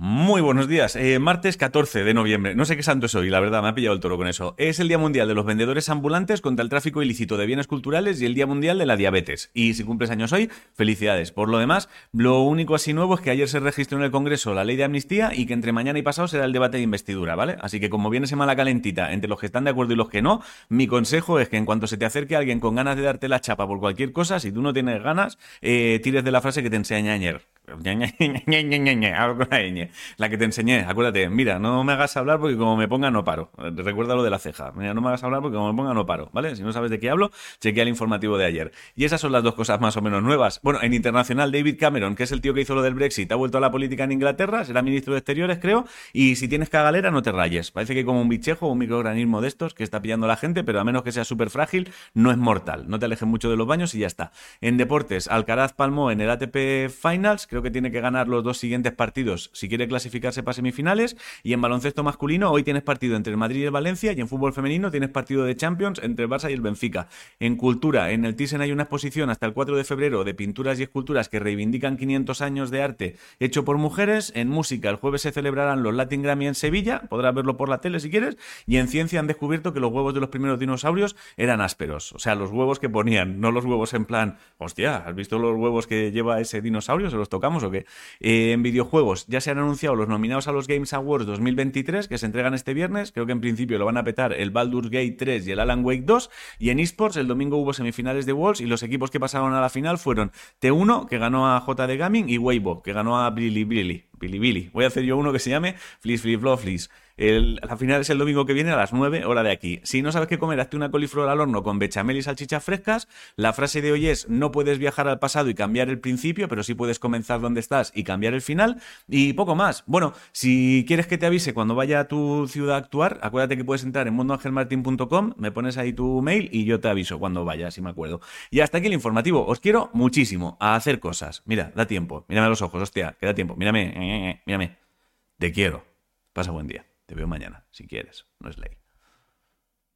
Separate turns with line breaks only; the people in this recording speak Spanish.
Muy buenos días. Eh, martes 14 de noviembre. No sé qué santo es hoy, la verdad, me ha pillado el toro con eso. Es el Día Mundial de los Vendedores Ambulantes contra el tráfico ilícito de bienes culturales y el Día Mundial de la Diabetes. Y si cumples años hoy, felicidades. Por lo demás, lo único así nuevo es que ayer se registró en el Congreso la ley de amnistía y que entre mañana y pasado será el debate de investidura, ¿vale? Así que como viene semana calentita entre los que están de acuerdo y los que no, mi consejo es que en cuanto se te acerque alguien con ganas de darte la chapa por cualquier cosa, si tú no tienes ganas, eh, tires de la frase que te enseñé ayer. La que te enseñé, acuérdate, mira, no me hagas hablar porque como me ponga no paro. Recuerda lo de la ceja. Mira, no me hagas hablar porque como me ponga no paro, ¿vale? Si no sabes de qué hablo, chequea el informativo de ayer. Y esas son las dos cosas más o menos nuevas. Bueno, en internacional, David Cameron, que es el tío que hizo lo del Brexit, ha vuelto a la política en Inglaterra, será ministro de Exteriores, creo, y si tienes cagalera, no te rayes. Parece que como un bichejo o un microorganismo de estos que está pillando a la gente, pero a menos que sea súper frágil, no es mortal. No te alejes mucho de los baños y ya está. En deportes, Alcaraz palmó en el ATP Finals, creo que tiene que ganar los dos siguientes partidos si quiere clasificarse para semifinales. Y en baloncesto masculino, hoy tienes partido entre el Madrid y el Valencia. Y en fútbol femenino tienes partido de Champions entre el Barça y el Benfica. En cultura, en el Thyssen hay una exposición hasta el 4 de febrero de pinturas y esculturas que reivindican 500 años de arte hecho por mujeres. En música, el jueves se celebrarán los Latin Grammy en Sevilla. Podrás verlo por la tele si quieres. Y en ciencia han descubierto que los huevos de los primeros dinosaurios eran ásperos. O sea, los huevos que ponían, no los huevos en plan, hostia, ¿has visto los huevos que lleva ese dinosaurio? ¿Se los o qué? Eh, en videojuegos ya se han anunciado los nominados a los Games Awards 2023 que se entregan este viernes. Creo que en principio lo van a petar el Baldur's Gate 3 y el Alan Wake 2. Y en esports el domingo hubo semifinales de Worlds y los equipos que pasaron a la final fueron T1 que ganó a JD Gaming y Weibo que ganó a Billy Billy. Billy. Voy a hacer yo uno que se llame Flop Fleece. El, la final es el domingo que viene a las 9, hora de aquí. Si no sabes qué comer, hazte una coliflor al horno con bechamel y salchichas frescas. La frase de hoy es, no puedes viajar al pasado y cambiar el principio, pero sí puedes comenzar donde estás y cambiar el final. Y poco más. Bueno, si quieres que te avise cuando vaya a tu ciudad a actuar, acuérdate que puedes entrar en mundoangelmartin.com, me pones ahí tu mail y yo te aviso cuando vaya, si me acuerdo. Y hasta aquí el informativo. Os quiero muchísimo a hacer cosas. Mira, da tiempo. Mírame a los ojos, hostia, que da tiempo. Mírame, mírame. Te quiero. Pasa buen día. Te veo mañana, si quieres. No es ley.